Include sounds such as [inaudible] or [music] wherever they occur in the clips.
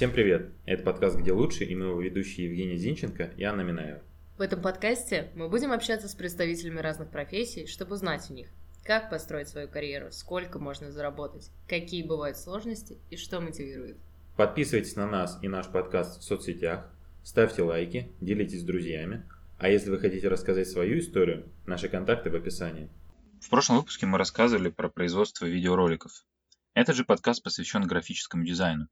Всем привет! Это подкаст «Где лучше» и мы его ведущие Евгений Зинченко и Анна Минаева. В этом подкасте мы будем общаться с представителями разных профессий, чтобы узнать у них, как построить свою карьеру, сколько можно заработать, какие бывают сложности и что мотивирует. Подписывайтесь на нас и наш подкаст в соцсетях, ставьте лайки, делитесь с друзьями, а если вы хотите рассказать свою историю, наши контакты в описании. В прошлом выпуске мы рассказывали про производство видеороликов. Этот же подкаст посвящен графическому дизайну.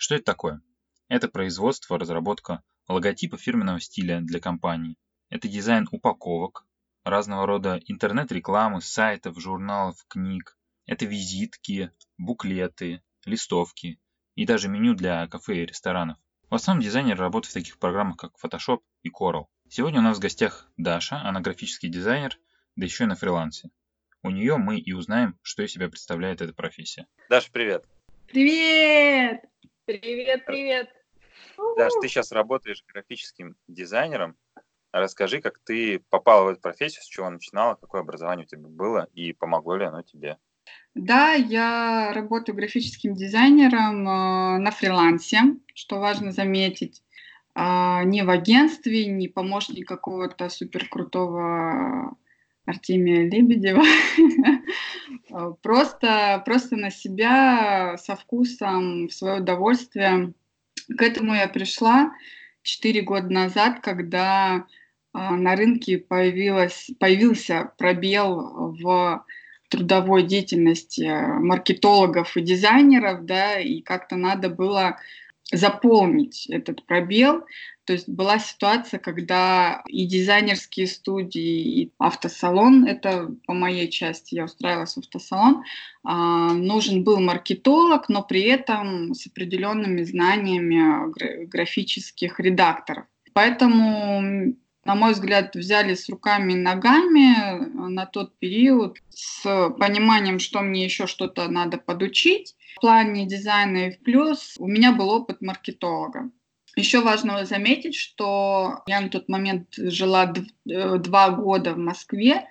Что это такое? Это производство, разработка логотипа фирменного стиля для компании. Это дизайн упаковок, разного рода интернет-рекламы, сайтов, журналов, книг. Это визитки, буклеты, листовки и даже меню для кафе и ресторанов. В основном дизайнеры работают в таких программах, как Photoshop и Corel. Сегодня у нас в гостях Даша, она графический дизайнер, да еще и на фрилансе. У нее мы и узнаем, что из себя представляет эта профессия. Даша, привет! Привет! Привет, привет! Даша, ты сейчас работаешь графическим дизайнером. Расскажи, как ты попала в эту профессию, с чего начинала, какое образование у тебя было и помогло ли оно тебе? Да, я работаю графическим дизайнером э, на фрилансе, что важно заметить. Э, не в агентстве, не помощник какого-то суперкрутого Артемия Лебедева. [laughs] просто, просто на себя со вкусом, в свое удовольствие. К этому я пришла 4 года назад, когда а, на рынке появилась, появился пробел в трудовой деятельности маркетологов и дизайнеров, да, и как-то надо было заполнить этот пробел. То есть была ситуация, когда и дизайнерские студии, и автосалон, это по моей части, я устраивалась в автосалон, а, нужен был маркетолог, но при этом с определенными знаниями графических редакторов. Поэтому на мой взгляд, взяли с руками и ногами на тот период с пониманием, что мне еще что-то надо подучить в плане дизайна и в плюс. У меня был опыт маркетолога. Еще важно заметить, что я на тот момент жила э, два года в Москве.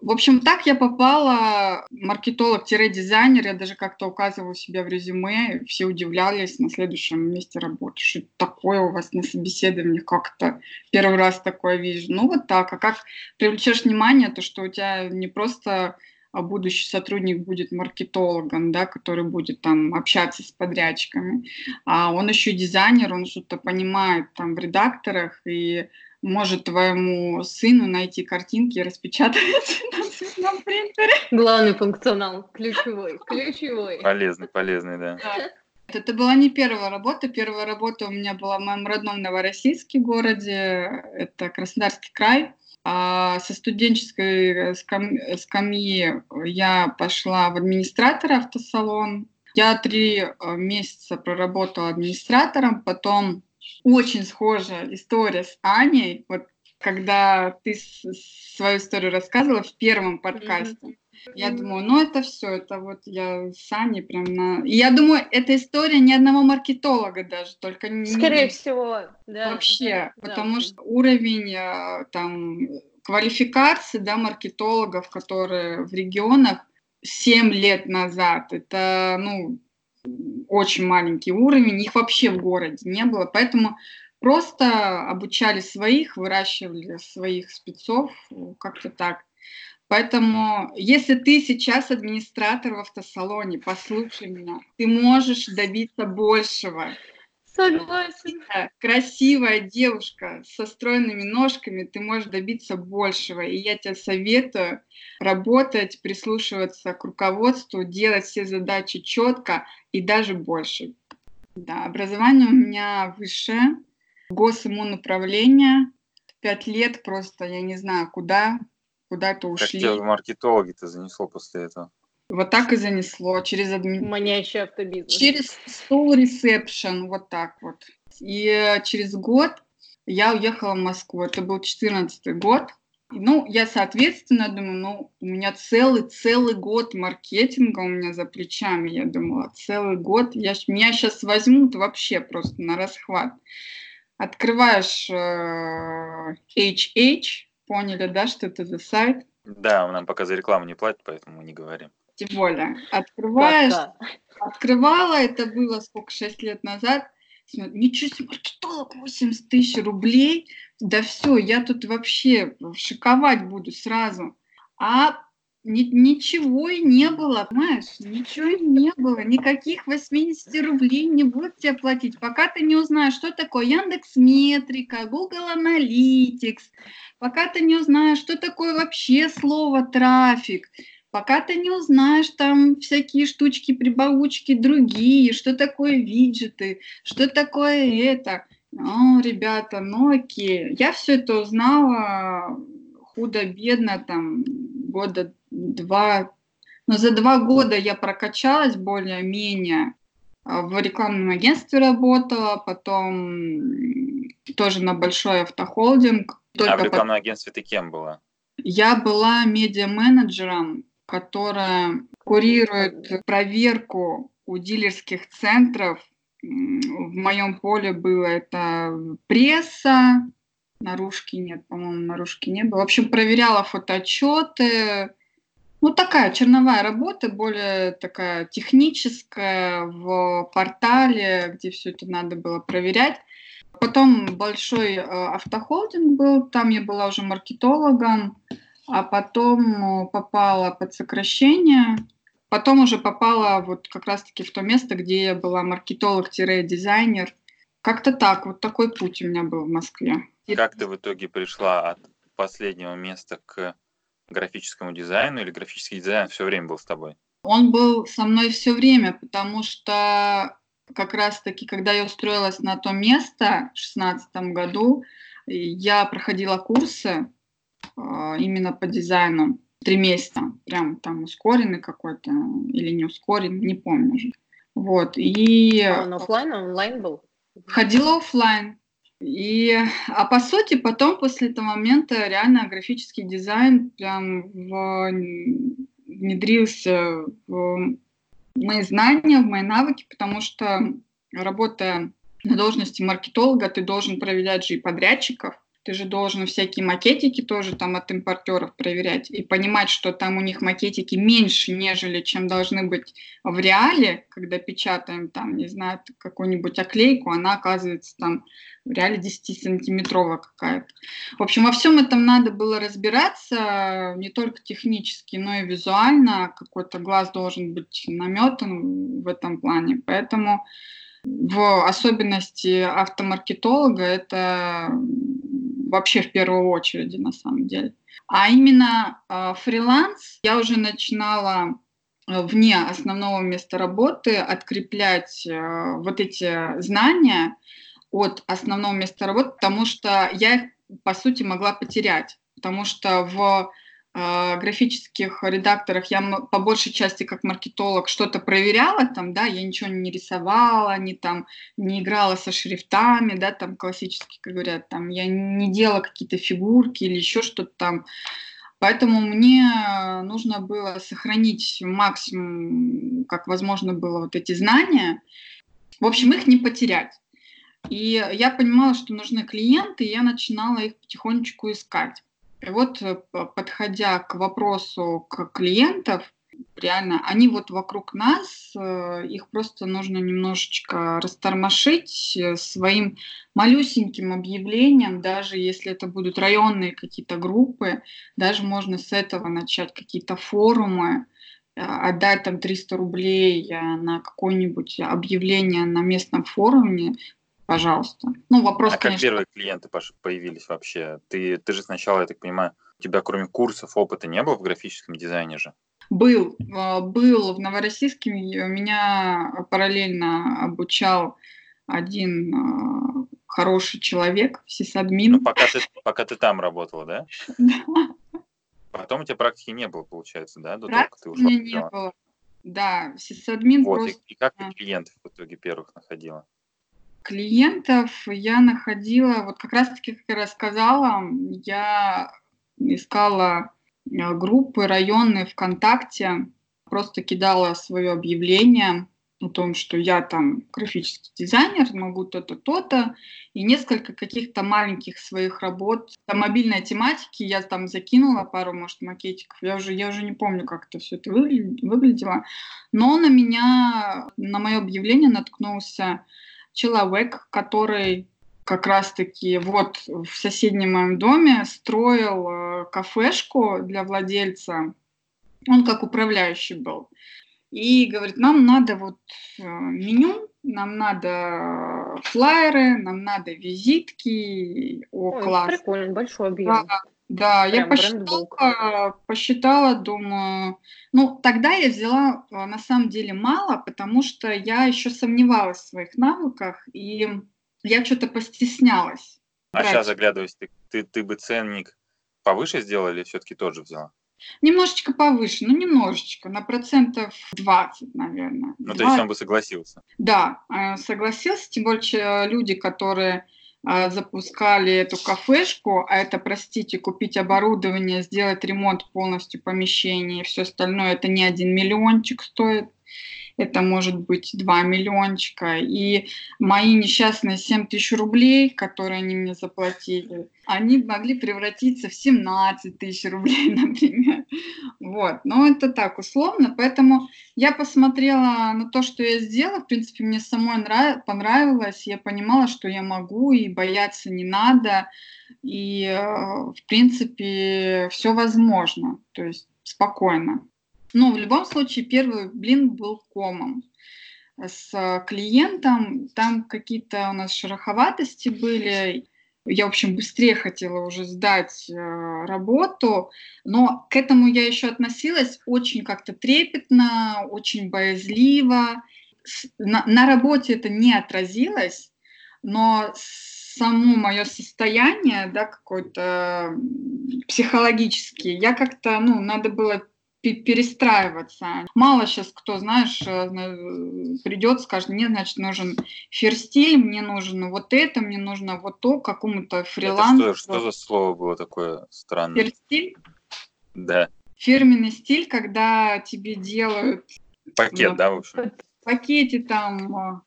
В общем, так я попала маркетолог-дизайнер. Я даже как-то указывала себя в резюме. Все удивлялись на следующем месте работы. Что такое у вас на собеседовании? Как-то первый раз такое вижу. Ну вот так. А как привлечешь внимание, то что у тебя не просто будущий сотрудник будет маркетологом, да, который будет там общаться с подрядчиками, а он еще дизайнер, он что-то понимает там в редакторах и может твоему сыну найти картинки и распечатать [laughs] на цветном принтере. Главный функционал, ключевой, ключевой. Полезный, полезный, да. да. Это была не первая работа. Первая работа у меня была в моем родном Новороссийске городе. Это Краснодарский край. А со студенческой э, скамьи я пошла в администратор автосалон. Я три э, месяца проработала администратором, потом очень схожая история с Аней. Вот когда ты свою историю рассказывала в первом подкасте. Mm-hmm. Я думаю, ну это все, это вот я с Аней прям на... И я думаю, эта история ни одного маркетолога даже, только не... Скорее всего, да. Вообще, да, потому да. что уровень э, там квалификации, да, маркетологов, которые в регионах 7 лет назад, это, ну, очень маленький уровень, их вообще в городе не было, поэтому просто обучали своих, выращивали своих спецов, как-то так. Поэтому, если ты сейчас администратор в автосалоне, послушай меня, ты можешь добиться большего. Согласен. Красивая девушка со стройными ножками, ты можешь добиться большего. И я тебе советую работать, прислушиваться к руководству, делать все задачи четко и даже больше. Да, образование у меня высшее, госиммунуправление, пять лет просто, я не знаю, куда куда-то ушли. Как тебя в маркетологи-то занесло после этого? Вот так и занесло через адми... Манящий автобизнес. Через Soul Reception, вот так вот. И э, через год я уехала в Москву. Это был 14 год. Ну, я, соответственно, думаю, ну, у меня целый-целый год маркетинга у меня за плечами. Я думала, целый год. Я, меня сейчас возьмут вообще просто на расхват. Открываешь э, HH, Поняли, да, что это за сайт? Да, нам пока за рекламу не платят, поэтому мы не говорим. Тем более. Открываешь, открывала, это было сколько, 6 лет назад, Ничего себе, маркетолог 80 тысяч рублей. Да все, я тут вообще шиковать буду сразу. А ни, ничего и не было, понимаешь? Ничего и не было. Никаких 80 рублей не будут тебе платить, пока ты не узнаешь, что такое Яндекс Метрика, Google Analytics, пока ты не узнаешь, что такое вообще слово трафик, пока ты не узнаешь там всякие штучки, прибаучки другие, что такое виджеты, что такое это. О, ребята, ну окей. Я все это узнала худо-бедно, там, года два, но за два года я прокачалась более-менее. А, в рекламном агентстве работала, потом тоже на большой автохолдинг. а в рекламном по... агентстве ты кем была? Я была медиа-менеджером, которая курирует проверку у дилерских центров. В моем поле было это пресса, наружки нет, по-моему, наружки не было. В общем, проверяла фотоотчеты, ну, такая черновая работа, более такая техническая, в портале, где все это надо было проверять. Потом большой э, автохолдинг был, там я была уже маркетологом, а потом э, попала под сокращение. Потом уже попала вот как раз-таки в то место, где я была маркетолог-дизайнер. Как-то так, вот такой путь у меня был в Москве. Как ты в итоге пришла от последнего места к графическому дизайну или графический дизайн все время был с тобой? Он был со мной все время, потому что как раз-таки, когда я устроилась на то место в 2016 году, я проходила курсы э, именно по дизайну три месяца, прям там ускоренный какой-то или не ускоренный, не помню уже. Вот, и... А он офлайн, онлайн был? Ходила офлайн, и, а по сути, потом, после этого момента, реально графический дизайн прям в, внедрился в мои знания, в мои навыки, потому что, работая на должности маркетолога, ты должен проверять же и подрядчиков, ты же должен всякие макетики тоже там от импортеров проверять и понимать, что там у них макетики меньше, нежели чем должны быть в реале, когда печатаем там, не знаю, какую-нибудь оклейку, она оказывается там в реале 10-сантиметровая какая-то. В общем, во всем этом надо было разбираться, не только технически, но и визуально. Какой-то глаз должен быть наметан в этом плане. Поэтому в особенности автомаркетолога это вообще в первую очередь на самом деле. А именно э, фриланс я уже начинала э, вне основного места работы откреплять э, вот эти знания от основного места работы, потому что я их, по сути, могла потерять. Потому что в графических редакторах я по большей части как маркетолог что-то проверяла там, да, я ничего не рисовала, не там не играла со шрифтами, да, там классически, как говорят, там я не делала какие-то фигурки или еще что-то там. Поэтому мне нужно было сохранить максимум, как возможно было, вот эти знания. В общем, их не потерять. И я понимала, что нужны клиенты, и я начинала их потихонечку искать. И вот, э, подходя к вопросу к клиентов, реально, они вот вокруг нас, э, их просто нужно немножечко растормошить э, своим малюсеньким объявлением, даже если это будут районные какие-то группы, даже можно с этого начать какие-то форумы, отдать там 300 рублей на какое-нибудь объявление на местном форуме, пожалуйста. Ну, вопрос, а как конечно... первые клиенты появились вообще? Ты, ты же сначала, я так понимаю, у тебя кроме курсов опыта не было в графическом дизайне же? Был. А, был в Новороссийске. Меня параллельно обучал один а, хороший человек, сисадмин. Ну, пока ты, пока ты там работала, да? [laughs] Да. Потом у тебя практики не было, получается, да? До практики того, как ты ушла не было. Да, сисадмин вот, просто... И, и как ты клиентов в итоге первых находила? Клиентов я находила, вот как раз-таки, как я рассказала, я искала э, группы районные ВКонтакте, просто кидала свое объявление о том, что я там графический дизайнер, могу то-то, то-то, и несколько каких-то маленьких своих работ. По мобильной тематике я там закинула пару, может, макетиков, я уже, я уже не помню, как это все это выглядело, но на меня, на мое объявление наткнулся человек, который как раз-таки вот в соседнем моем доме строил э, кафешку для владельца. Он как управляющий был. И говорит, нам надо вот э, меню, нам надо флайеры, нам надо визитки. О, Ой, класс. Прикольно, большой объем. Да, да, я посчитала, посчитала, думаю, ну, тогда я взяла а, на самом деле мало, потому что я еще сомневалась в своих навыках, и я что-то постеснялась. А брать. сейчас заглядываясь, ты, ты, ты бы ценник повыше сделала или все-таки тот же взяла? Немножечко повыше, ну немножечко, на процентов 20, наверное. Ну, 20. то есть он бы согласился? Да, э, согласился, тем более люди, которые запускали эту кафешку, а это, простите, купить оборудование, сделать ремонт полностью помещения и все остальное, это не один миллиончик стоит это может быть 2 миллиончика. И мои несчастные 7 тысяч рублей, которые они мне заплатили, они могли превратиться в 17 тысяч рублей, [laughs] например. Вот. Но это так условно. Поэтому я посмотрела на то, что я сделала. В принципе, мне самой нрав... понравилось. Я понимала, что я могу, и бояться не надо. И, э, в принципе, все возможно. То есть спокойно. Но в любом случае первый блин был комом с клиентом. Там какие-то у нас шероховатости были. Я, в общем, быстрее хотела уже сдать э, работу, но к этому я еще относилась очень как-то трепетно, очень боязливо. На, на работе это не отразилось, но само мое состояние, да, какое-то психологическое, я как-то, ну, надо было перестраиваться. Мало сейчас кто, знаешь, э, придет, скажет, мне, значит, нужен ферстиль, мне нужно вот это, мне нужно вот то, какому-то фрилансу. Это что, что за слово было такое странное? Ферстиль? Да. Фирменный стиль, когда тебе делают... Пакет, ну, да, в общем? В пакете там э,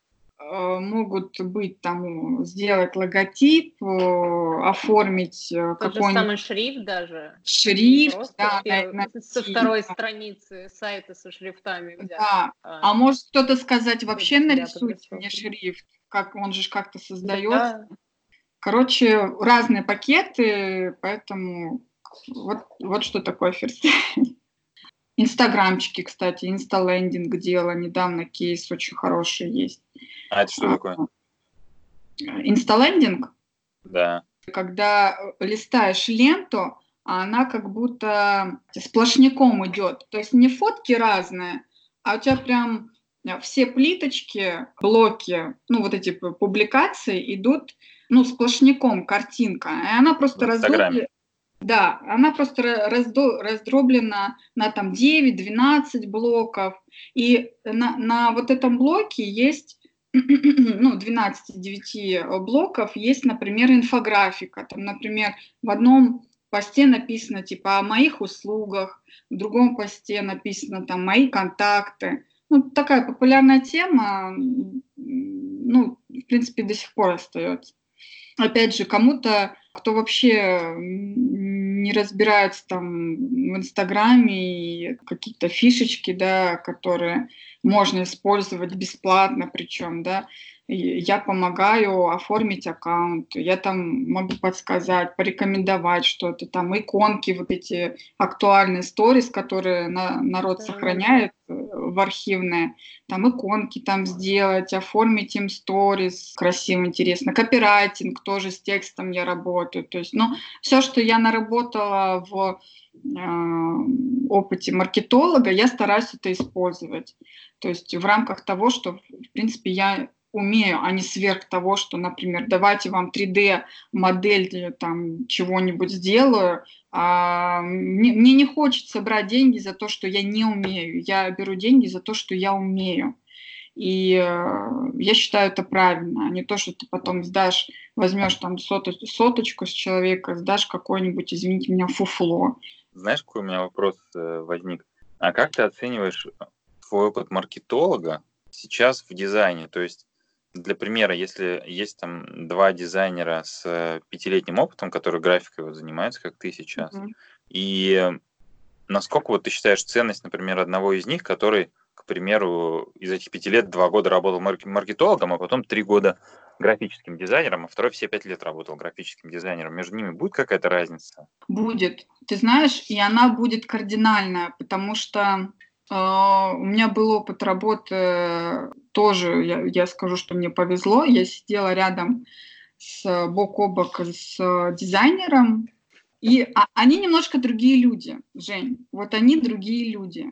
могут быть там сделать логотип, э, оформить какой-нибудь самый шрифт даже. Шрифт, да, на, со второй страницы сайта со шрифтами. Где, да. А, а может кто-то сказать вообще нарисуйте мне шрифт, как он же как-то создается. Да. Короче, разные пакеты, поэтому вот, вот что такое ферстиль. Инстаграмчики, кстати, инсталендинг делала недавно, кейс очень хороший есть. А это что а, такое? Инсталендинг? Да. Когда листаешь ленту, она как будто сплошняком идет. То есть не фотки разные, а у тебя прям все плиточки, блоки, ну вот эти публикации идут, ну, сплошняком картинка. И она просто раздроблена. Да, она просто раздроблена на там 9-12 блоков. И на, на вот этом блоке есть [clears throat] ну, 12-9 блоков есть, например, инфографика. Там, например, в одном посте написано типа о моих услугах, в другом посте написано там мои контакты. Ну, такая популярная тема, ну, в принципе, до сих пор остается. Опять же, кому-то, кто вообще не разбирается там в Инстаграме и какие-то фишечки, да, которые можно использовать бесплатно, причем, да, я помогаю оформить аккаунт, я там могу подсказать, порекомендовать что-то, там иконки, вот эти актуальные сторис, которые на, народ да. сохраняет э, в архивные, там иконки там сделать, оформить им сторис красиво, интересно. Копирайтинг тоже с текстом я работаю, то есть, ну, все, что я наработала в э, опыте маркетолога, я стараюсь это использовать. То есть в рамках того, что, в принципе, я умею, а не сверх того, что, например, давайте вам 3D-модель там чего-нибудь сделаю. А, мне, мне не хочется брать деньги за то, что я не умею. Я беру деньги за то, что я умею. И э, я считаю это правильно, а не то, что ты потом сдашь, возьмешь там соточ, соточку с человека, сдашь какой-нибудь, извините меня, фуфло. Знаешь, какой у меня вопрос э, возник? А как ты оцениваешь твой опыт маркетолога сейчас в дизайне? То есть для примера, если есть там два дизайнера с э, пятилетним опытом, которые графикой вот занимаются, как ты сейчас, mm-hmm. и насколько вот ты считаешь ценность, например, одного из них, который к примеру, из этих пяти лет два года работал маркетологом, а потом три года графическим дизайнером, а второй все пять лет работал графическим дизайнером. Между ними будет какая-то разница? Будет. Ты знаешь, и она будет кардинальная, потому что э, у меня был опыт работы тоже, я, я скажу, что мне повезло. Я сидела рядом с бок о бок с дизайнером, и а, они немножко другие люди, Жень. Вот они другие люди.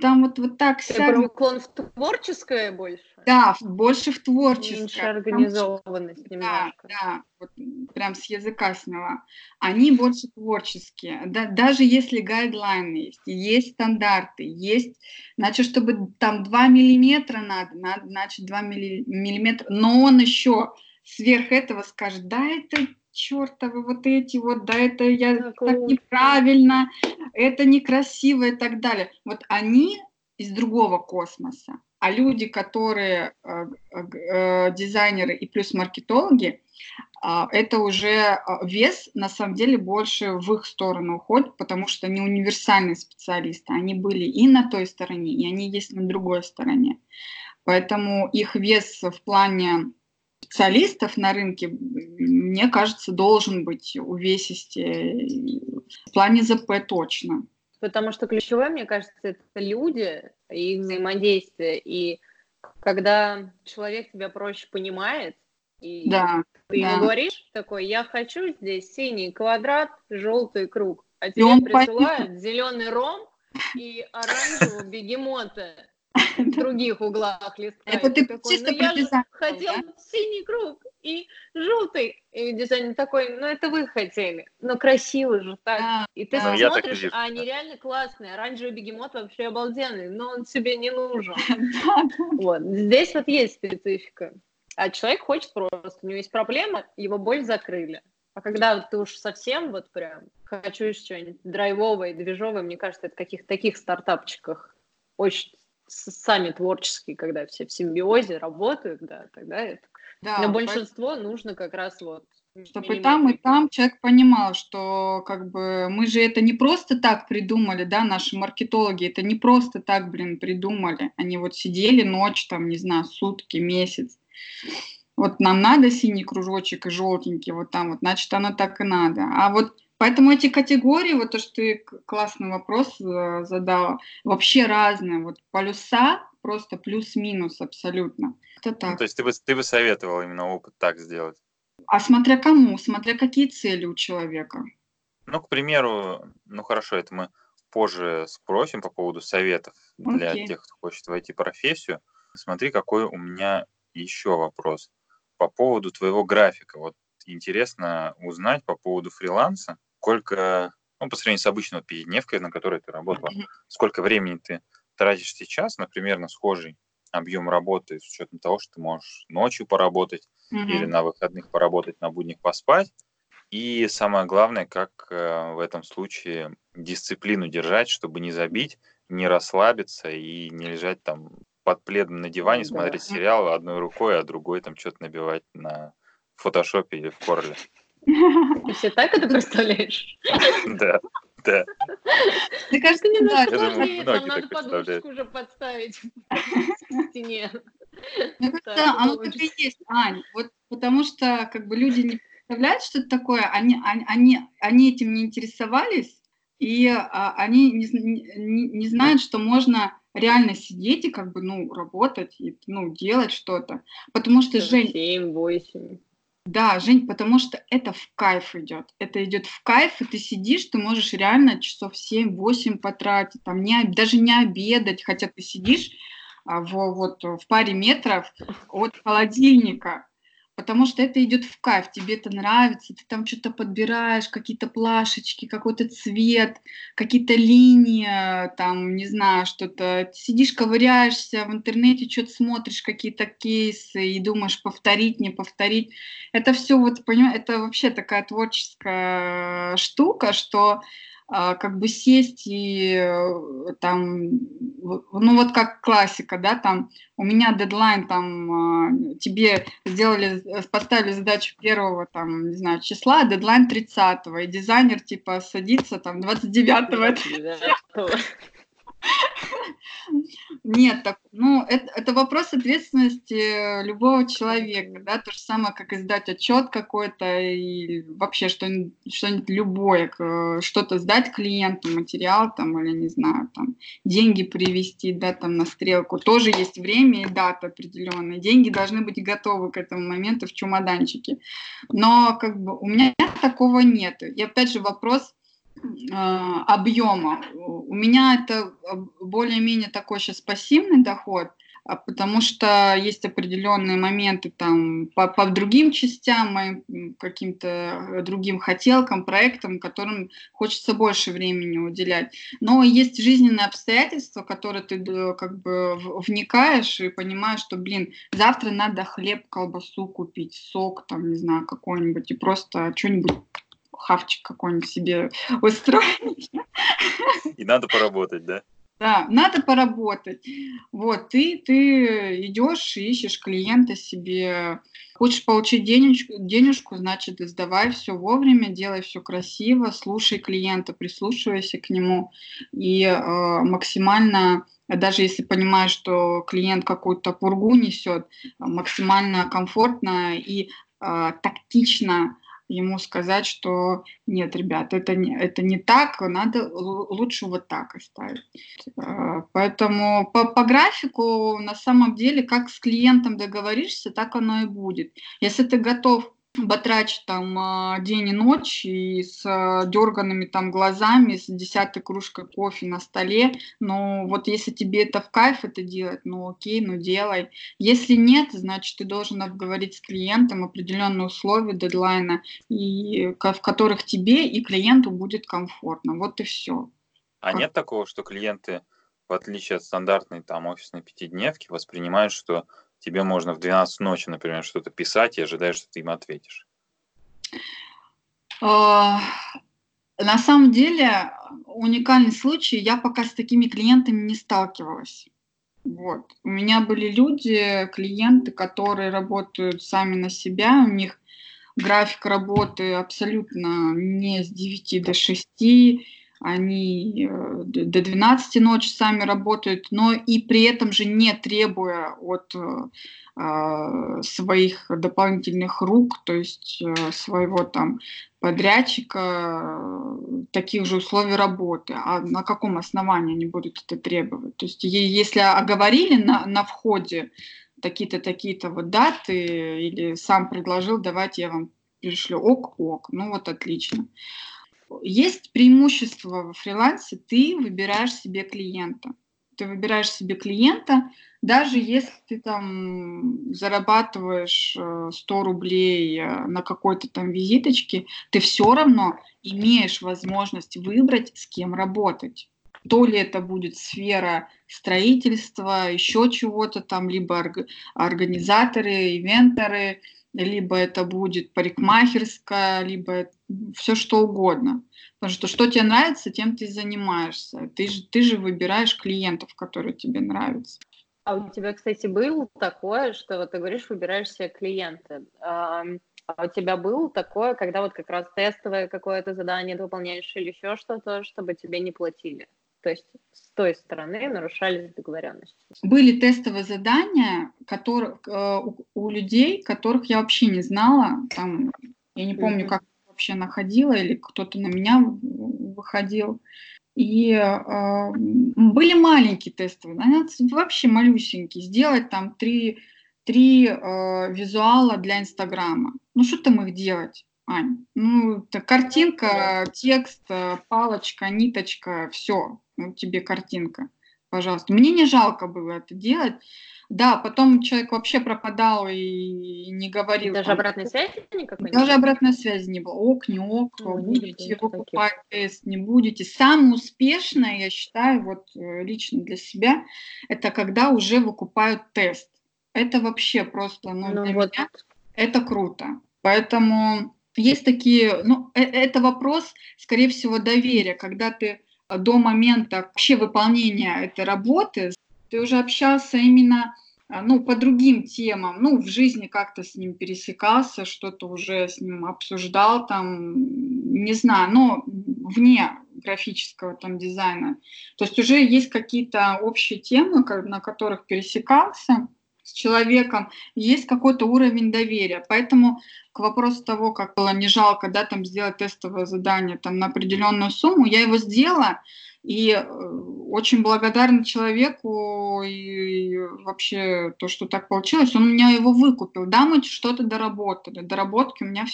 Там вот, вот так. Это уклон в творческое больше? Да, больше в творческое. Меньше организованность Там, немножко. Да, да, вот прям с языка сняла. Они больше творческие. Да, даже если гайдлайны есть, есть стандарты, есть, значит, чтобы там 2 миллиметра надо, надо значит, 2 миллиметра, но он еще сверх этого скажет, да, это чертовы вот эти вот, да, это я так, так неправильно, это некрасиво и так далее. Вот они из другого космоса. А люди, которые э, э, дизайнеры и плюс маркетологи, э, это уже вес на самом деле больше в их сторону уходит, потому что они универсальные специалисты. Они были и на той стороне, и они есть на другой стороне. Поэтому их вес в плане специалистов на рынке, мне кажется, должен быть увесистее. В плане ЗП точно. Потому что ключевое, мне кажется, это люди и их взаимодействие. И когда человек тебя проще понимает, и да, ты да. говоришь такой, я хочу здесь синий квадрат, желтый круг, а тебе присылают поймет. зеленый ром и оранжевого бегемота других углах листа. Это ты такой, чисто ну я же хотел да? синий круг и желтый. И дизайнер такой, ну это вы хотели, но красиво же так. Да, и ты да. смотришь, а они реально классные. Оранжевый бегемот вообще обалденный, но он тебе не нужен. [laughs] Вот. Здесь вот есть специфика. А человек хочет просто, у него есть проблема, его боль закрыли. А когда ты уж совсем вот прям хочу что-нибудь драйвовое, движовое, мне кажется, это в каких-то таких стартапчиках очень сами творческие, когда все в симбиозе работают, да, тогда это... Да, Но большинство поэтому... нужно как раз вот чтобы и там, и там человек понимал, что как бы мы же это не просто так придумали, да, наши маркетологи, это не просто так, блин, придумали. Они вот сидели ночь, там, не знаю, сутки, месяц. Вот нам надо синий кружочек и желтенький, вот там вот, значит, оно так и надо. А вот Поэтому эти категории, вот то, что ты классный вопрос э, задала, вообще разные. Вот полюса просто плюс-минус абсолютно. Это так. Ну, то есть ты бы, ты бы советовал именно опыт так сделать? А смотря кому, смотря какие цели у человека. Ну, к примеру, ну хорошо, это мы позже спросим по поводу советов для Окей. тех, кто хочет войти в профессию. Смотри, какой у меня еще вопрос по поводу твоего графика. Вот интересно узнать по поводу фриланса сколько, ну, по сравнению с обычной пятидневкой, на которой ты работала, сколько времени ты тратишь сейчас, например, на схожий объем работы с учетом того, что ты можешь ночью поработать mm-hmm. или на выходных поработать, на будних поспать. И самое главное, как э, в этом случае дисциплину держать, чтобы не забить, не расслабиться и не лежать там под пледом на диване, смотреть сериал одной рукой, а другой там что-то набивать на фотошопе или в Корле. Ты все так это представляешь? Да, да. Мне кажется, не надо сложнее, там надо подушечку уже подставить к стене. Мне кажется, оно так и есть, Ань. Вот потому что как бы люди не представляют, что это такое, они, они, они этим не интересовались, и а, они не, не, не знают, что можно реально сидеть и как бы, ну, работать, и, ну, делать что-то. Потому что, Жень... 7-8. Да, Жень, потому что это в кайф идет. Это идет в кайф, и ты сидишь, ты можешь реально часов 7-8 потратить, там не, даже не обедать, хотя ты сидишь а, в, вот, в паре метров от холодильника потому что это идет в кайф, тебе это нравится, ты там что-то подбираешь, какие-то плашечки, какой-то цвет, какие-то линии, там, не знаю, что-то, сидишь, ковыряешься в интернете, что-то смотришь, какие-то кейсы и думаешь, повторить, не повторить. Это все вот, понимаешь, это вообще такая творческая штука, что как бы сесть и э, там, ну вот как классика, да, там у меня дедлайн, там а, тебе сделали, поставили задачу первого, там, не знаю, числа, а дедлайн 30 и дизайнер типа садится там 29 -го. [laughs] Нет, так, ну, это, это вопрос ответственности любого человека, да, то же самое, как издать отчет какой-то и вообще что-нибудь, что-нибудь любое, что-то сдать клиенту, материал там, или, не знаю, там, деньги привести, да, там, на стрелку. Тоже есть время и дата определенные. Деньги должны быть готовы к этому моменту в чемоданчике. Но, как бы, у меня такого нет. И опять же вопрос объема. У меня это более-менее такой сейчас пассивный доход, а потому что есть определенные моменты там по, по другим частям, моим каким-то другим хотелкам, проектам, которым хочется больше времени уделять. Но есть жизненные обстоятельства, которые ты как бы вникаешь и понимаешь, что, блин, завтра надо хлеб, колбасу купить, сок там, не знаю, какой-нибудь, и просто что-нибудь хавчик какой-нибудь себе [laughs] устроить. И надо поработать, да? Да, надо поработать. Вот, ты, ты идешь ищешь клиента себе. Хочешь получить денежку, денежку, значит, сдавай все вовремя, делай все красиво, слушай клиента, прислушивайся к нему и э, максимально даже если понимаешь, что клиент какую-то пургу несет, максимально комфортно и э, тактично ему сказать, что нет, ребят, это не, это не так, надо лучше вот так оставить. Э, поэтому по, по графику на самом деле, как с клиентом договоришься, так оно и будет. Если ты готов батрач там а, день и ночь и с а, дерганными там глазами, с десятой кружкой кофе на столе. Но вот если тебе это в кайф это делать, ну окей, ну делай. Если нет, значит ты должен обговорить с клиентом определенные условия дедлайна, и, в которых тебе и клиенту будет комфортно. Вот и все. А нет такого, что клиенты, в отличие от стандартной там офисной пятидневки, воспринимают, что тебе можно в 12 ночи, например, что-то писать и ожидаешь, что ты им ответишь? А, на самом деле уникальный случай. Я пока с такими клиентами не сталкивалась. Вот. У меня были люди, клиенты, которые работают сами на себя, у них график работы абсолютно не с 9 до 6, они э, до 12 ночи сами работают, но и при этом же не требуя от э, своих дополнительных рук, то есть э, своего там подрядчика, таких же условий работы. А на каком основании они будут это требовать? То есть если оговорили на, на входе такие-то, такие-то вот даты, или сам предложил, давайте я вам перешлю ок-ок, ну вот отлично. Есть преимущество во фрилансе, ты выбираешь себе клиента. Ты выбираешь себе клиента, даже если ты там зарабатываешь 100 э, рублей э, на какой-то там визиточке, ты все равно имеешь возможность выбрать, с кем работать. То ли это будет сфера строительства, еще чего-то там, либо организаторы, ивенторы, либо это будет парикмахерская, либо все что угодно. Потому что что тебе нравится, тем ты занимаешься. Ты же, ты же выбираешь клиентов, которые тебе нравятся. А у тебя, кстати, было такое, что вот ты говоришь, выбираешь себе клиента. А у тебя было такое, когда вот как раз тестовое какое-то задание ты выполняешь или еще что-то, чтобы тебе не платили? То есть с той стороны нарушались договоренности. Были тестовые задания, которые, э, у, у людей, которых я вообще не знала. Там, я не помню, mm-hmm. как вообще находила или кто-то на меня выходил. И э, были маленькие тестовые, они вообще малюсенькие. Сделать там три, три э, визуала для Инстаграма. Ну что там их делать? Ань, ну, это картинка, текст, э, палочка, ниточка, все, ну, тебе картинка, пожалуйста. Мне не жалко было это делать. Да, потом человек вообще пропадал и не говорил. Даже там, обратной связи никакой Даже обратной связи не было. Ок, не ок, ну, будете покупать тест, не будете. Самое успешное, я считаю, вот э, лично для себя, это когда уже выкупают тест. Это вообще просто, ну, ну для вот. меня это круто. Поэтому есть такие, ну, э, это вопрос, скорее всего, доверия, когда ты до момента вообще выполнения этой работы, ты уже общался именно э, ну, по другим темам, ну, в жизни как-то с ним пересекался, что-то уже с ним обсуждал, там, не знаю, но вне, графического там дизайна. То есть уже есть какие-то общие темы, на которых пересекался с человеком, есть какой-то уровень доверия. Поэтому к вопросу того, как было не жалко, да, там сделать тестовое задание там на определенную сумму, я его сделала, и э, очень благодарна человеку и вообще то, что так получилось, он у меня его выкупил. Да, мы что-то доработали. Доработки у меня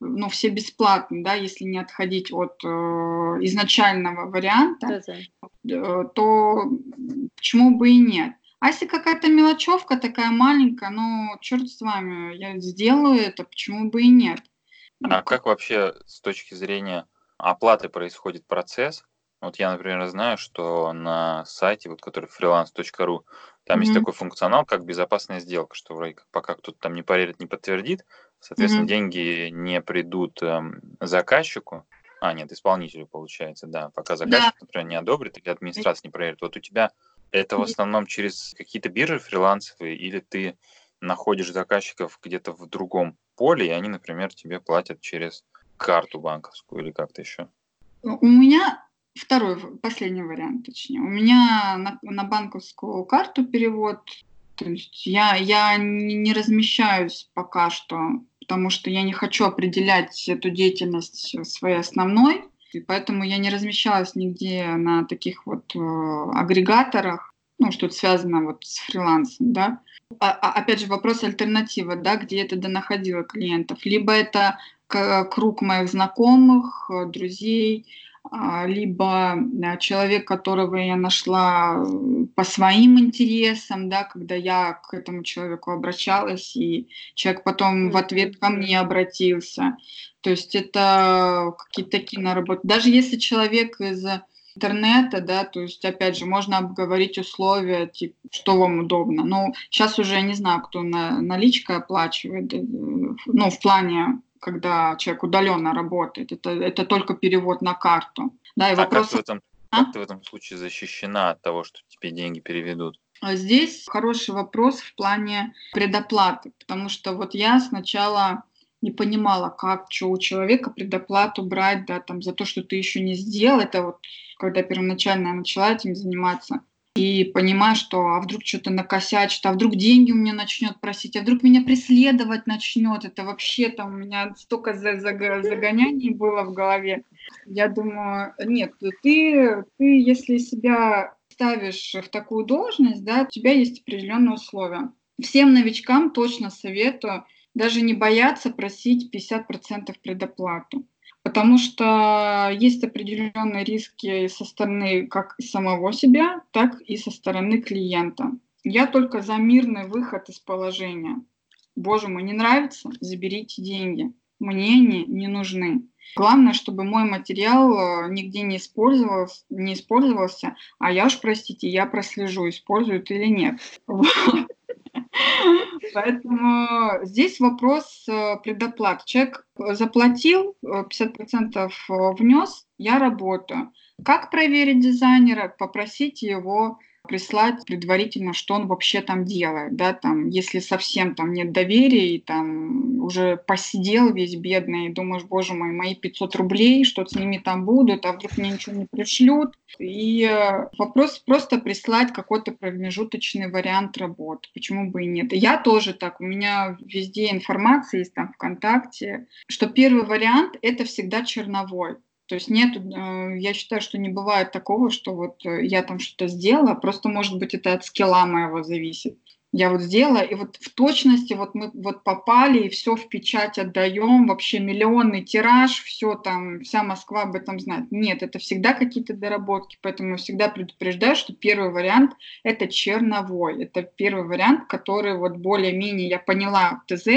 ну, все бесплатные, да, если не отходить от э, изначального варианта, да, то почему бы и нет. А если какая-то мелочевка такая маленькая, ну, черт с вами, я сделаю это, почему бы и нет. А как вообще с точки зрения оплаты происходит процесс? Вот я, например, знаю, что на сайте, вот который freelance.ru, там mm-hmm. есть такой функционал, как безопасная сделка, что вроде как пока кто-то там не поверит, не подтвердит, соответственно, mm-hmm. деньги не придут эм, заказчику, а, нет, исполнителю получается, да, пока заказчик, да. например, не одобрит или администрация не проверит. Вот у тебя это в основном через какие-то биржи фрилансовые, или ты находишь заказчиков где-то в другом поле, и они, например, тебе платят через карту банковскую или как-то еще? У меня второй, последний вариант, точнее. У меня на, на банковскую карту перевод, то есть я, я не размещаюсь пока что, потому что я не хочу определять эту деятельность своей основной, и поэтому я не размещалась нигде на таких вот э, агрегаторах, ну, что-то связано вот с фрилансом, да. А, а, опять же, вопрос альтернативы, да, где я тогда находила клиентов. Либо это круг моих знакомых, э, друзей, либо э, человек, которого я нашла э, по своим интересам, да, когда я к этому человеку обращалась, и человек потом в ответ ко мне обратился. То есть это какие-то такие наработки. Даже если человек из интернета, да, то есть, опять же, можно обговорить условия, типа, что вам удобно. Но сейчас уже я не знаю, кто на, наличкой оплачивает, ну, в плане когда человек удаленно работает. Это, это только перевод на карту. Да, и а вопрос... как, ты в этом, а? как ты в этом случае защищена от того, что тебе деньги переведут? А здесь хороший вопрос в плане предоплаты, потому что вот я сначала не понимала, как что у человека предоплату брать, да, там за то, что ты еще не сделал. Это вот когда первоначально я начала этим заниматься и понимаю, что а вдруг что-то накосячит, а вдруг деньги у меня начнет просить, а вдруг меня преследовать начнет. Это вообще там у меня столько загоняний было в голове. Я думаю, нет, ты, ты если себя ставишь в такую должность, да, у тебя есть определенные условия. Всем новичкам точно советую даже не бояться просить 50% предоплату потому что есть определенные риски со стороны как самого себя, так и со стороны клиента. Я только за мирный выход из положения. Боже мой, не нравится? Заберите деньги. Мне они не нужны. Главное, чтобы мой материал э, нигде не использовался, не использовался, а я уж, простите, я прослежу, используют или нет. [laughs] Поэтому здесь вопрос э, предоплат. Человек заплатил, 50% э, внес, я работаю. Как проверить дизайнера? Попросить его прислать предварительно, что он вообще там делает, да, там, если совсем там нет доверия, и там уже посидел весь бедный, и думаешь, боже мой, мои 500 рублей, что с ними там будут, а вдруг мне ничего не пришлют. И э, вопрос просто прислать какой-то промежуточный вариант работы, почему бы и нет. я тоже так, у меня везде информация есть там ВКонтакте, что первый вариант — это всегда черновой. То есть нет, э, я считаю, что не бывает такого, что вот э, я там что-то сделала, просто, может быть, это от скилла моего зависит. Я вот сделала, и вот в точности вот мы вот попали, и все в печать отдаем, вообще миллионный тираж, все там, вся Москва об этом знает. Нет, это всегда какие-то доработки, поэтому я всегда предупреждаю, что первый вариант – это черновой. Это первый вариант, который вот более-менее я поняла в ТЗ,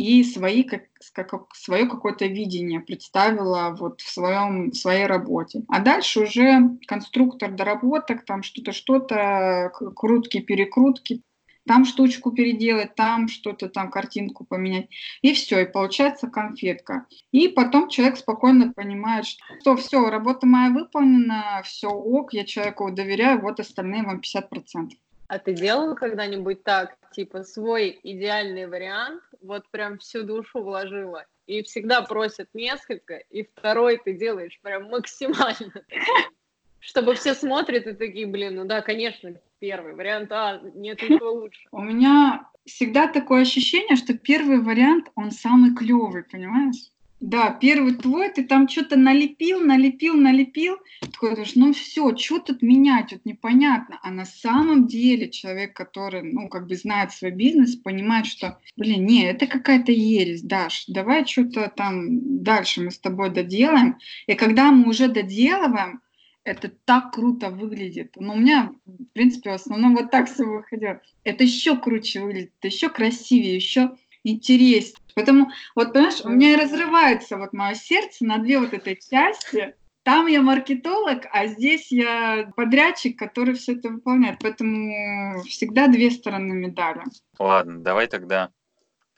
и свои, как, как, свое какое-то видение представила вот в, своем, в своей работе. А дальше уже конструктор доработок, там что-то, что-то, крутки-перекрутки, там штучку переделать, там что-то, там картинку поменять. И все, и получается конфетка. И потом человек спокойно понимает, что все, работа моя выполнена, все ок, я человеку доверяю, вот остальные вам 50%. А ты делал когда-нибудь так, типа свой идеальный вариант, вот прям всю душу вложила, и всегда просят несколько, и второй ты делаешь прям максимально. [laughs] Чтобы все смотрят и такие, блин, ну да, конечно, первый вариант, а, нет ничего лучше. У меня всегда такое ощущение, что первый вариант, он самый клевый, понимаешь? Да, первый твой, ты там что-то налепил, налепил, налепил. Такой думаешь, ну все, что тут менять, вот непонятно. А на самом деле человек, который, ну, как бы знает свой бизнес, понимает, что, блин, не, это какая-то ересь, Даш, давай что-то там дальше мы с тобой доделаем. И когда мы уже доделываем, это так круто выглядит. Но ну, у меня, в принципе, в основном вот так все выходит. Это еще круче выглядит, еще красивее, еще интереснее. Поэтому, вот, понимаешь, у меня разрывается вот мое сердце на две вот этой части. Там я маркетолог, а здесь я подрядчик, который все это выполняет. Поэтому всегда две стороны медали. Ладно, давай тогда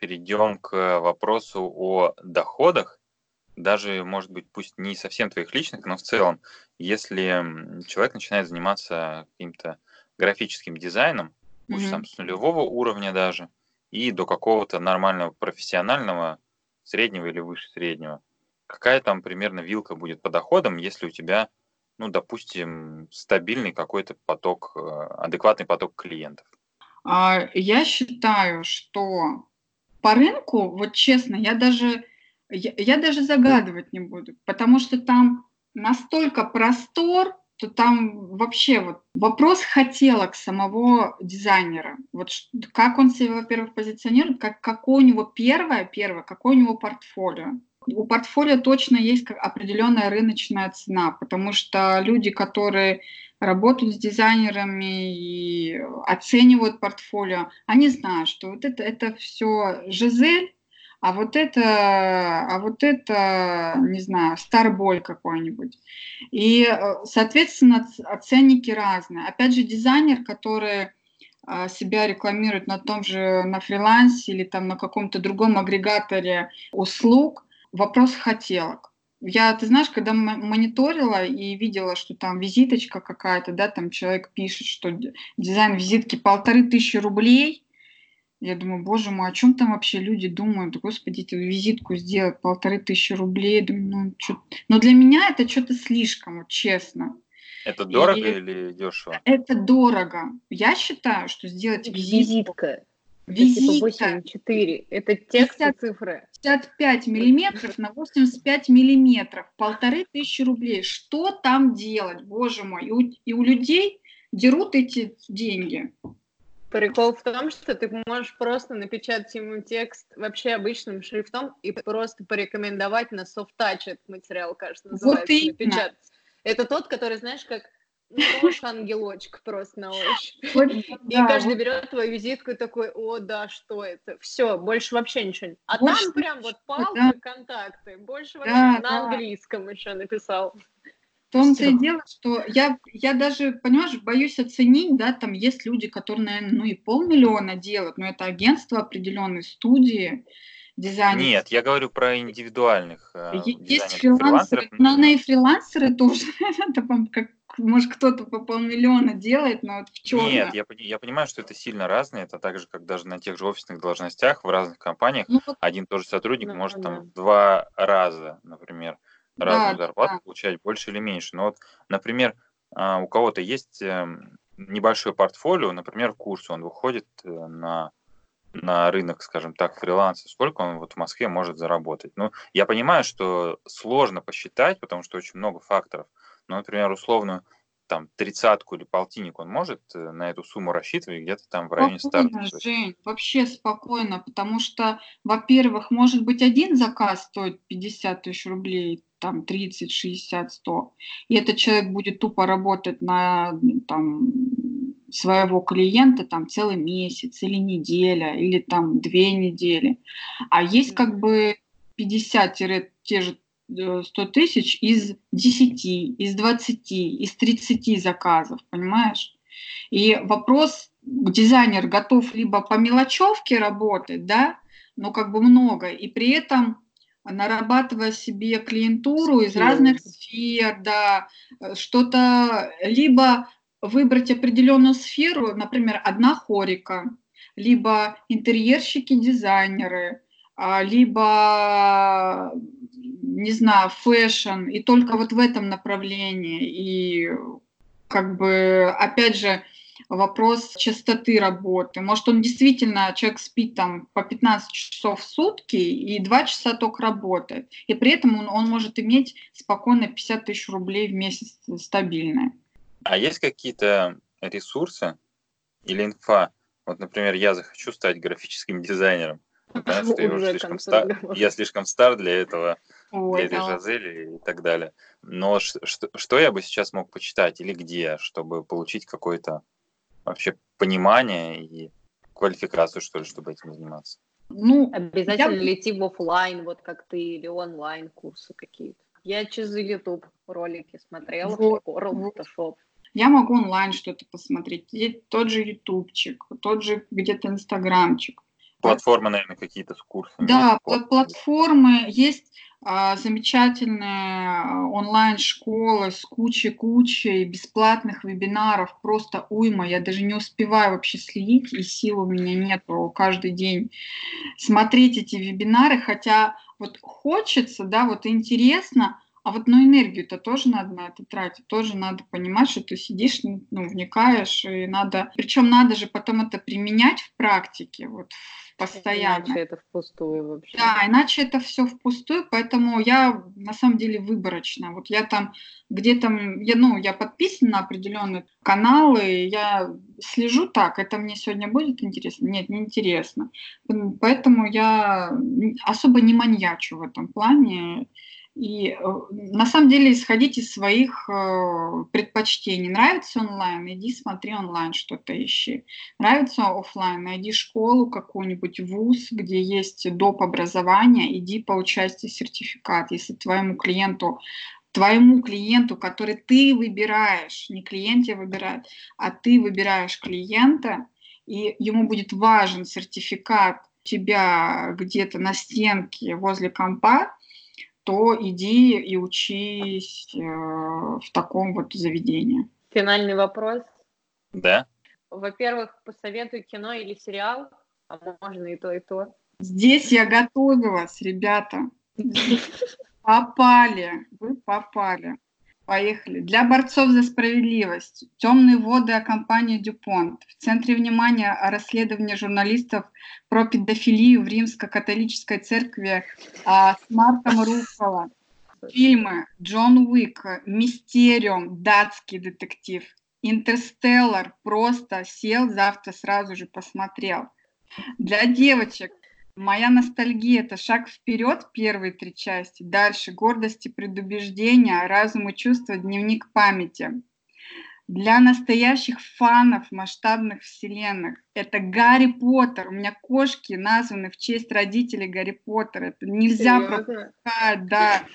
перейдем к вопросу о доходах. Даже, может быть, пусть не совсем твоих личных, но в целом, если человек начинает заниматься каким-то графическим дизайном, пусть mm-hmm. там с нулевого уровня даже, и до какого-то нормального профессионального, среднего или выше среднего. Какая там примерно вилка будет по доходам, если у тебя, ну, допустим, стабильный какой-то поток, э, адекватный поток клиентов? А, я считаю, что по рынку, вот честно, я даже, я, я даже загадывать не буду, потому что там настолько простор, то там вообще вот вопрос хотелок самого дизайнера. Вот как он себя, во-первых, позиционирует, как, какое у него первое, первое, какое у него портфолио. У портфолио точно есть определенная рыночная цена, потому что люди, которые работают с дизайнерами и оценивают портфолио, они знают, что вот это, это все Жизель, а вот это, а вот это, не знаю, старболь какой-нибудь. И, э, соответственно, оценники разные. Опять же, дизайнер, который а, себя рекламирует на том же, на фрилансе или там на каком-то другом агрегаторе услуг, вопрос хотелок. Я, ты знаешь, когда мониторила и видела, что там визиточка какая-то, да, там человек пишет, что дизайн визитки полторы тысячи рублей, я думаю, боже мой, о чем там вообще люди думают? Господи, эту визитку сделать полторы тысячи рублей. Думаю, ну, чё... Но для меня это что-то слишком, вот, честно. Это дорого и... или дешево? Это дорого. Я считаю, что сделать визитку... Визитка. Визитка. Типа 8,4. Это текст 50, цифры. 55 миллиметров на 85 миллиметров. Полторы тысячи рублей. Что там делать, боже мой? И у, и у людей дерут эти деньги. Прикол в том, что ты можешь просто напечатать ему текст вообще обычным шрифтом и просто порекомендовать на софт-тач этот материал, кажется, называется, вот напечатать. Это тот, который, знаешь, как нож ангелочек просто на ощупь. Вот, [laughs] и да, каждый вот. берет твою визитку и такой, о, да, что это? Все, больше вообще ничего не. А больше там прям вот палка, да. контакты, больше вообще да, на да. английском еще написал. Том-то и дело, что я, я даже, понимаешь, боюсь оценить, да, там есть люди, которые, наверное, ну и полмиллиона делают, но это агентство определенной студии, дизайнеров. Нет, я говорю про индивидуальных э, Есть фрилансеры, но на и фрилансеры тоже, [laughs] это, как, может, кто-то по полмиллиона делает, но в чем? Нет, я, я понимаю, что это сильно разное, это так же, как даже на тех же офисных должностях в разных компаниях. Ну, один и тот же сотрудник ну, может там в два раза, например, разную да, зарплату да. получать, больше или меньше. Но вот, например, а, у кого-то есть эм, небольшое портфолио, например, курс, он выходит э, на, на рынок, скажем так, фриланса, сколько он вот в Москве может заработать. Ну, я понимаю, что сложно посчитать, потому что очень много факторов. Но, например, условно, там тридцатку или полтинник он может э, на эту сумму рассчитывать где-то там в районе спокойно, старта? Жень, вообще спокойно, потому что, во-первых, может быть, один заказ стоит 50 тысяч рублей, там 30, 60, 100. И этот человек будет тупо работать на там, своего клиента там целый месяц или неделя, или там две недели. А есть как бы 50 те же 100 э, тысяч из 10, из 20, из 30 заказов, понимаешь? И вопрос, дизайнер готов либо по мелочевке работать, да, но как бы много, и при этом нарабатывая себе клиентуру из разных сфер, да, э, что-то, либо выбрать определенную сферу, например, одна HoReCa, либо интерьерщики, дизайнеры, а, либо, не знаю, fashion, и только вот в этом направлении. И как бы, опять же, вопрос частоты работы. Может, он действительно, человек спит там по 15 часов в сутки и 2 часа только работает. И при этом он, он может иметь спокойно 50 тысяч рублей в месяц стабильно. А есть какие-то ресурсы или инфа? Вот, например, я захочу стать графическим дизайнером. Понятно, что я, слишком стар, я слишком стар для этого, Ой, для этой да. Жазели и так далее. Но что, что я бы сейчас мог почитать или где, чтобы получить какое-то вообще понимание и квалификацию, что ли, чтобы этим заниматься? Ну, обязательно я... лети в офлайн, вот как ты, или онлайн курсы какие-то. Я через YouTube ролики смотрела, вот, Corel, вот. Photoshop. Я могу онлайн что-то посмотреть. Тот же ютубчик, тот же где-то инстаграмчик. Платформы, наверное, какие-то с курсами. Да, платформы. Есть а, замечательная а, онлайн-школа с кучей-кучей бесплатных вебинаров, просто уйма. Я даже не успеваю вообще следить, и сил у меня нет каждый день смотреть эти вебинары, хотя вот хочется, да, вот интересно, а вот ну, энергию-то тоже надо на это тратить, тоже надо понимать, что ты сидишь, ну, вникаешь, и надо... Причем надо же потом это применять в практике, вот постоянно. Иначе это впустую вообще. Да, иначе это все впустую, поэтому я на самом деле выборочно. Вот я там где-то, я, ну, я подписана на определенные каналы, я слежу так, это мне сегодня будет интересно? Нет, не интересно. Поэтому я особо не маньячу в этом плане. И э, на самом деле исходить из своих э, предпочтений. Нравится онлайн, иди смотри онлайн, что-то ищи. Нравится офлайн, найди школу какую-нибудь, вуз, где есть доп. образование, иди получайте сертификат. Если твоему клиенту твоему клиенту, который ты выбираешь, не клиент тебя выбирает, а ты выбираешь клиента, и ему будет важен сертификат тебя где-то на стенке возле компа, то иди и учись э, в таком вот заведении. Финальный вопрос. Да. Во-первых, посоветуй кино или сериал, а можно и то, и то. Здесь я готовилась, ребята. [laughs] Попали, вы попали. Поехали. Для борцов за справедливость. Темные воды о компании Дюпонт. В центре внимания о расследовании журналистов про педофилию в римско-католической церкви а, с Марком Руффало. Фильмы Джон Уик, Мистериум, датский детектив, Интерстеллар, просто сел, завтра сразу же посмотрел. Для девочек Моя ностальгия – это шаг вперед, первые три части. Дальше гордость и предубеждение, разум и чувство, дневник памяти. Для настоящих фанов масштабных вселенных это Гарри Поттер. У меня кошки названы в честь родителей Гарри Поттера. Это нельзя пропускать, да.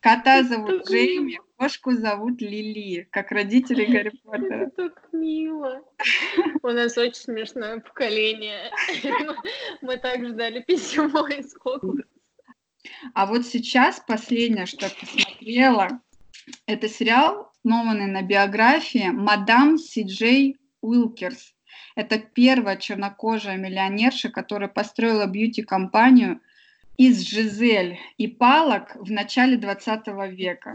Кота зовут Джейми, кошку зовут Лили, как родители Гарри Поттера. Это так мило. У нас очень смешное поколение. [laughs] Мы так ждали письмо из Хогвартса. А вот сейчас последнее, что я посмотрела, это сериал, основанный на биографии мадам Си Джей Уилкерс. Это первая чернокожая миллионерша, которая построила бьюти-компанию из Жизель и палок в начале 20 века.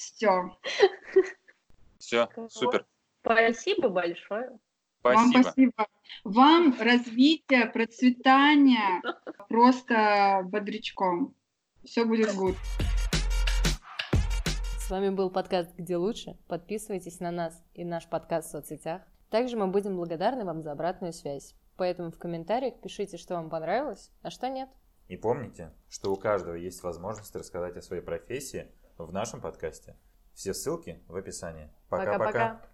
Все. Все, супер. Спасибо большое. Спасибо. Вам спасибо. Вам развития, процветания, просто бодрячком. Все будет good. С вами был подкаст «Где лучше?». Подписывайтесь на нас и наш подкаст в соцсетях. Также мы будем благодарны вам за обратную связь. Поэтому в комментариях пишите, что вам понравилось, а что нет. И помните, что у каждого есть возможность рассказать о своей профессии в нашем подкасте. Все ссылки в описании. Пока-пока.